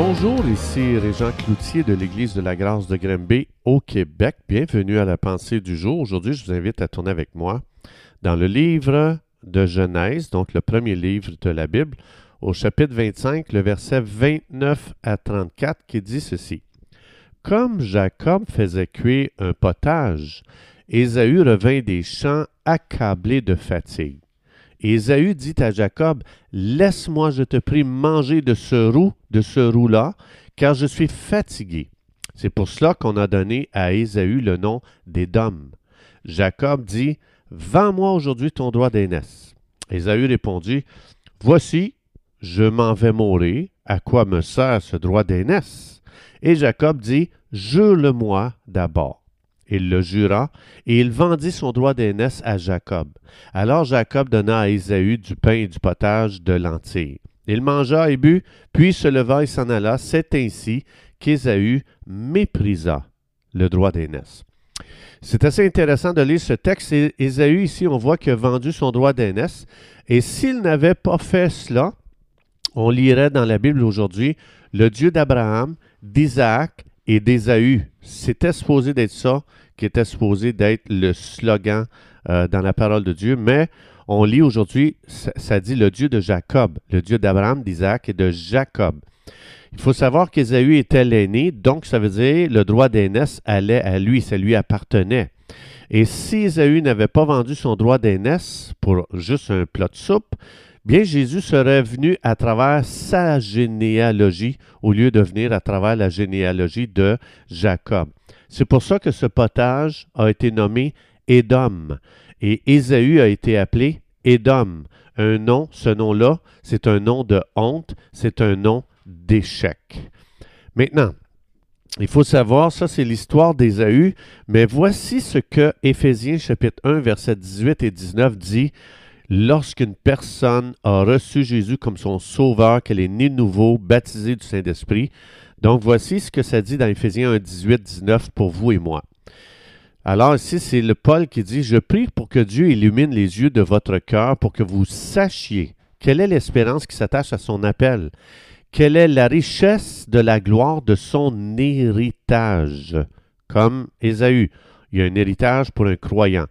Bonjour, ici Régent Cloutier de l'Église de la Grâce de Grimby au Québec. Bienvenue à la pensée du jour. Aujourd'hui, je vous invite à tourner avec moi dans le livre de Genèse, donc le premier livre de la Bible, au chapitre 25, le verset 29 à 34, qui dit ceci. Comme Jacob faisait cuire un potage, Ésaü revint des champs accablé de fatigue. Ésaü dit à Jacob, Laisse-moi, je te prie, manger de ce roux, de ce roux-là, car je suis fatigué. C'est pour cela qu'on a donné à Ésaü le nom d'Édom. Jacob dit, Vends-moi aujourd'hui ton droit d'aînesse. Ésaü répondit, Voici, je m'en vais mourir. À quoi me sert ce droit d'aînesse? Et Jacob dit, Jure-le-moi d'abord. Il le jura, et il vendit son droit d'aînesse à Jacob. Alors Jacob donna à Ésaü du pain et du potage de lentilles. Il mangea et but, puis se leva et s'en alla. C'est ainsi qu'Ésaü méprisa le droit d'aînesse. C'est assez intéressant de lire ce texte. Ésaü, ici, on voit qu'il a vendu son droit d'aînesse. Et s'il n'avait pas fait cela, on lirait dans la Bible aujourd'hui le Dieu d'Abraham, d'Isaac et d'Ésaü. C'était supposé d'être ça, qui était supposé d'être le slogan euh, dans la parole de Dieu, mais on lit aujourd'hui, ça, dit le Dieu de Jacob, le Dieu d'Abraham, d'Isaac et de Jacob. Il faut savoir qu'Ésaü était l'aîné, donc ça veut dire le droit d'aînesse allait à lui, ça lui appartenait. Et si Ésaü n'avait pas vendu son droit d'aînesse pour juste un plat de soupe, bien Jésus serait venu à travers sa généalogie au lieu de venir à travers la généalogie de Jacob. C'est pour ça que ce potage a été nommé Édom et Ésaü a été appelé Édom. Un nom, ce nom-là, c'est un nom de honte, c'est un nom d'échec. Maintenant, il faut savoir, ça c'est l'histoire d'Ésaü, mais voici ce que Éphésiens chapitre 1, verset 18 et 19 dit lorsqu'une personne a reçu Jésus comme son sauveur, qu'elle est née de nouveau, baptisée du Saint-Esprit. Donc voici ce que ça dit dans Éphésiens 1, 18, 19 pour vous et moi. Alors ici, c'est le Paul qui dit, Je prie pour que Dieu illumine les yeux de votre cœur pour que vous sachiez quelle est l'espérance qui s'attache à son appel, quelle est la richesse de la gloire de son héritage, comme Ésaü. Il y a un héritage pour un croyant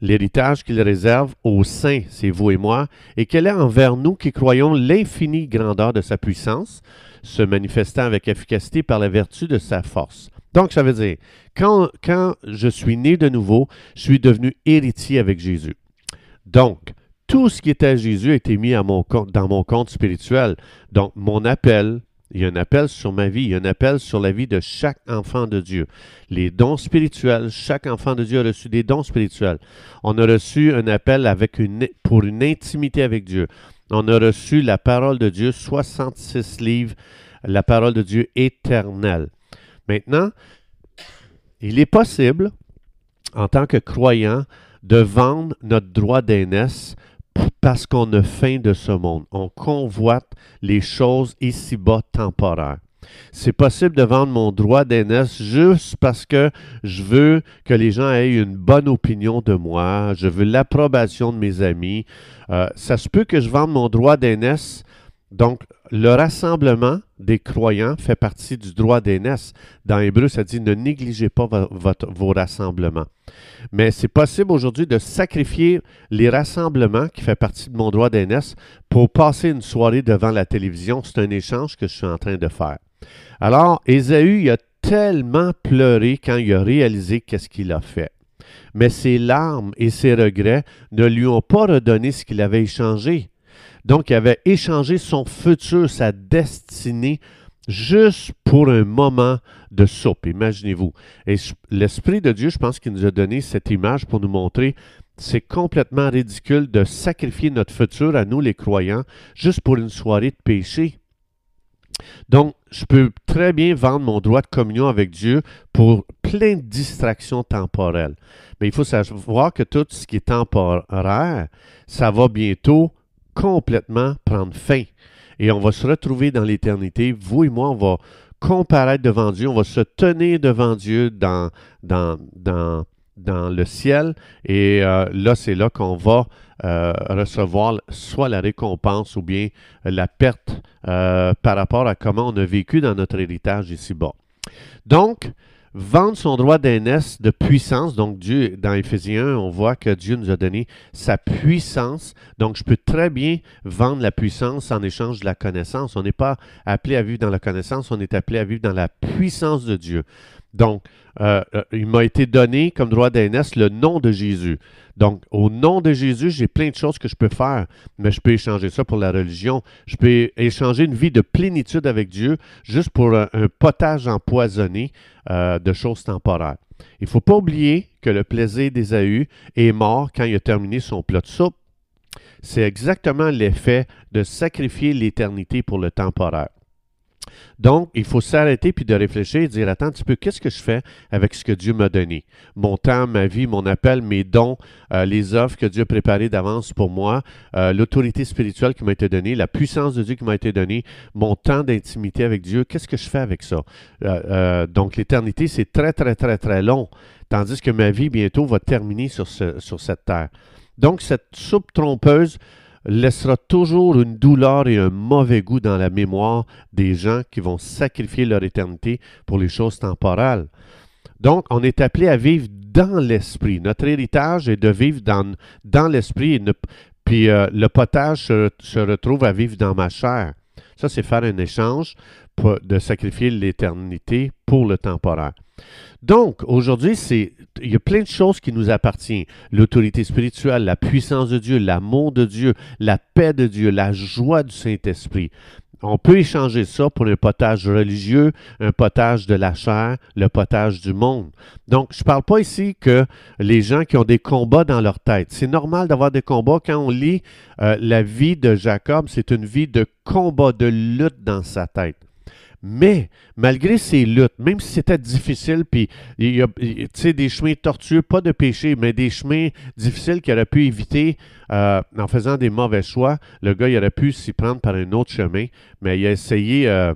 l'héritage qu'il réserve aux saints, c'est vous et moi, et quelle est envers nous qui croyons l'infinie grandeur de sa puissance, se manifestant avec efficacité par la vertu de sa force. Donc, ça veut dire, quand, quand je suis né de nouveau, je suis devenu héritier avec Jésus. Donc, tout ce qui était Jésus a été mis à mon compte, dans mon compte spirituel. Donc, mon appel, il y a un appel sur ma vie, il y a un appel sur la vie de chaque enfant de Dieu. Les dons spirituels, chaque enfant de Dieu a reçu des dons spirituels. On a reçu un appel avec pour une intimité avec Dieu. On a reçu la parole de Dieu, 66 livres, la parole de Dieu éternelle. Maintenant, il est possible, en tant que croyant, de vendre notre droit d'aînesse parce qu'on a faim de ce monde. On convoite les choses ici-bas temporaires. C'est possible de vendre mon droit d'aînesse juste parce que je veux que les gens aient une bonne opinion de moi, je veux l'approbation de mes amis. Euh, ça se peut que je vende mon droit d'aînesse donc, le rassemblement des croyants fait partie du droit d'aînesse. Dans Hébreu, ça dit ne négligez pas vos rassemblements. Mais c'est possible aujourd'hui de sacrifier les rassemblements qui fait partie de mon droit d'aînesse pour passer une soirée devant la télévision. C'est un échange que je suis en train de faire. Alors, Ésaü a tellement pleuré quand il a réalisé qu'est-ce qu'il a fait. Mais ses larmes et ses regrets ne lui ont pas redonné ce qu'il avait échangé. Donc, il avait échangé son futur, sa destinée, juste pour un moment de soupe, imaginez-vous. Et l'Esprit de Dieu, je pense qu'il nous a donné cette image pour nous montrer c'est complètement ridicule de sacrifier notre futur à nous les croyants juste pour une soirée de péché. Donc, je peux très bien vendre mon droit de communion avec Dieu pour plein de distractions temporelles. Mais il faut savoir que tout ce qui est temporaire, ça va bientôt complètement prendre fin. Et on va se retrouver dans l'éternité. Vous et moi, on va comparaître devant Dieu, on va se tenir devant Dieu dans, le ciel. Et euh, là, c'est là qu'on va recevoir soit la récompense ou bien la perte par rapport à comment on a vécu dans notre héritage ici-bas. Donc, vendre son droit d'aînesse de puissance. Donc, Dieu, dans Éphésiens 1, on voit que Dieu nous a donné sa puissance. Donc, je peux très bien vendre la puissance en échange de la connaissance. On n'est pas appelé à vivre dans la connaissance, on est appelé à vivre dans la puissance de Dieu. Donc, euh, euh, il m'a été donné comme droit d'aînesse le nom de Jésus. Donc, au nom de Jésus, j'ai plein de choses que je peux faire, mais je peux échanger ça pour la religion. Je peux échanger une vie de plénitude avec Dieu juste pour un, potage empoisonné euh, de choses temporaires. Il ne faut pas oublier que le plaisir d'Ésaü est mort quand il a terminé son plat de soupe. C'est exactement l'effet de sacrifier l'éternité pour le temporaire. Donc, il faut s'arrêter puis de réfléchir et dire Attends un petit peu, qu'est-ce que je fais avec ce que Dieu m'a donné? Mon temps, ma vie, mon appel, mes dons, euh, les offres que Dieu a préparées d'avance pour moi, euh, l'autorité spirituelle qui m'a été donnée, la puissance de Dieu qui m'a été donnée, mon temps d'intimité avec Dieu, qu'est-ce que je fais avec ça? Euh, Donc, l'éternité, c'est très, très, très, très long, tandis que ma vie bientôt va terminer sur, sur cette terre. Donc, cette soupe trompeuse laissera toujours une douleur et un mauvais goût dans la mémoire des gens qui vont sacrifier leur éternité pour les choses temporales. Donc, on est appelé à vivre dans l'esprit. Notre héritage est de vivre dans, dans l'esprit, puis euh, le potage se, retrouve à vivre dans ma chair. Ça, c'est faire un échange de sacrifier l'éternité pour le temporaire. Donc, aujourd'hui, c'est il y a plein de choses qui nous appartiennent. L'autorité spirituelle, la puissance de Dieu, l'amour de Dieu, la paix de Dieu, la joie du Saint-Esprit. On peut échanger ça pour un potage religieux, un potage de la chair, le potage du monde. Donc, je ne parle pas ici que les gens qui ont des combats dans leur tête. C'est normal d'avoir des combats. Quand on lit euh, la vie de Jacob, c'est une vie de combat, de lutte dans sa tête. Mais malgré ces luttes, même si c'était difficile, puis il y a des chemins tortueux, pas de péché, mais des chemins difficiles qu'il aurait pu éviter euh, en faisant des mauvais choix, le gars il aurait pu s'y prendre par un autre chemin, mais il a essayé euh,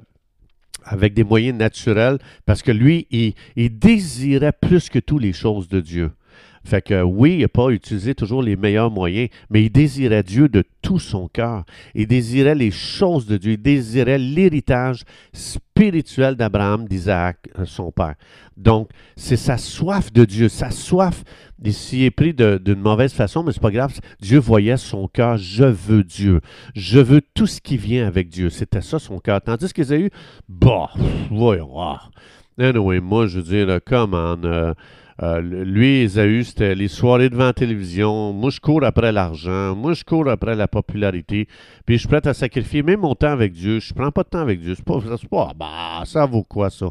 avec des moyens naturels parce que lui, il désirait plus que tout les choses de Dieu. Fait que oui, il n'a pas utilisé toujours les meilleurs moyens, mais il désirait Dieu de tout son cœur. Il désirait les choses de Dieu. Il désirait l'héritage spirituel d'Abraham, d'Isaac, euh, son père. Donc, c'est sa soif de Dieu, sa soif. Il s'y est pris d'une mauvaise façon, mais c'est pas grave. Dieu voyait son cœur. Je veux Dieu. Je veux tout ce qui vient avec Dieu. C'était ça son cœur. Tandis qu'Ésaü, bah, voyons. Ah. Anyway, moi, je veux dire, comment. Euh, euh, lui, Esaü, c'était les soirées devant la télévision. Moi, je cours après l'argent. Moi, je cours après la popularité. Puis, je suis prêt à sacrifier même mon temps avec Dieu. Je prends pas de temps avec Dieu. C'est pas, pas, bah, ça vaut quoi, ça?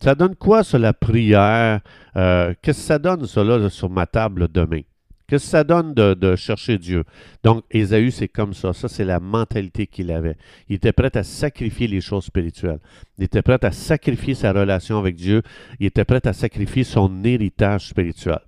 Ça donne quoi, ça, la prière? Euh, qu'est-ce que ça donne, ça, là, sur ma table demain? Qu'est-ce que ça donne de, chercher Dieu? Donc, Ésaü, c'est comme ça. Ça, c'est la mentalité qu'il avait. Il était prêt à sacrifier les choses spirituelles. Il était prêt à sacrifier sa relation avec Dieu. Il était prêt à sacrifier son héritage spirituel.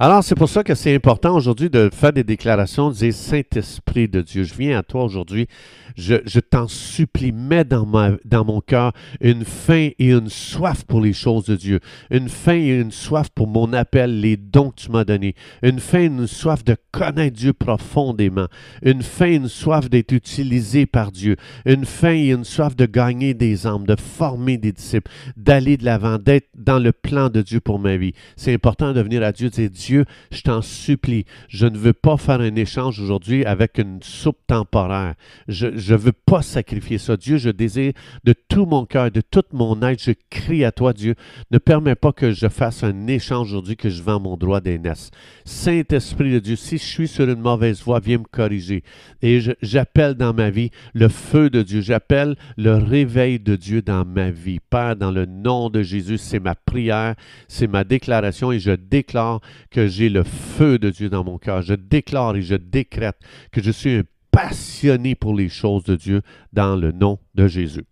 Alors, c'est pour ça que c'est important aujourd'hui de faire des déclarations, de dire Saint-Esprit de Dieu, je viens à toi aujourd'hui, je, t'en supplie, mets dans, dans mon cœur une faim et une soif pour les choses de Dieu, une faim et une soif pour mon appel, les dons que tu m'as donnés, une faim et une soif de connaître Dieu profondément, une faim et une soif d'être utilisé par Dieu, une faim et une soif de gagner des âmes, de former des disciples, d'aller de l'avant, d'être dans le plan de Dieu pour ma vie. C'est important de venir à Dieu dire Dieu, je t'en supplie, je ne veux pas faire un échange aujourd'hui avec une soupe temporaire. Je ne veux pas sacrifier ça. Dieu, je désire de tout mon cœur, de toute mon être, je crie à toi, Dieu. Ne permets pas que je fasse un échange aujourd'hui, que je vends mon droit d'aînesse. Saint-Esprit de Dieu, si je suis sur une mauvaise voie, viens me corriger. Et j'appelle dans ma vie le feu de Dieu. J'appelle le réveil de Dieu dans ma vie. Père, dans le nom de Jésus, c'est ma prière, c'est ma déclaration et je déclare que j'ai le feu de Dieu dans mon cœur. Je déclare et je décrète que je suis un passionné pour les choses de Dieu dans le nom de Jésus.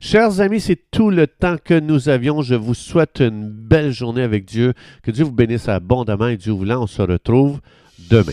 Chers amis, c'est tout le temps que nous avions. Je vous souhaite une belle journée avec Dieu. Que Dieu vous bénisse abondamment et Dieu voulant, on se retrouve demain.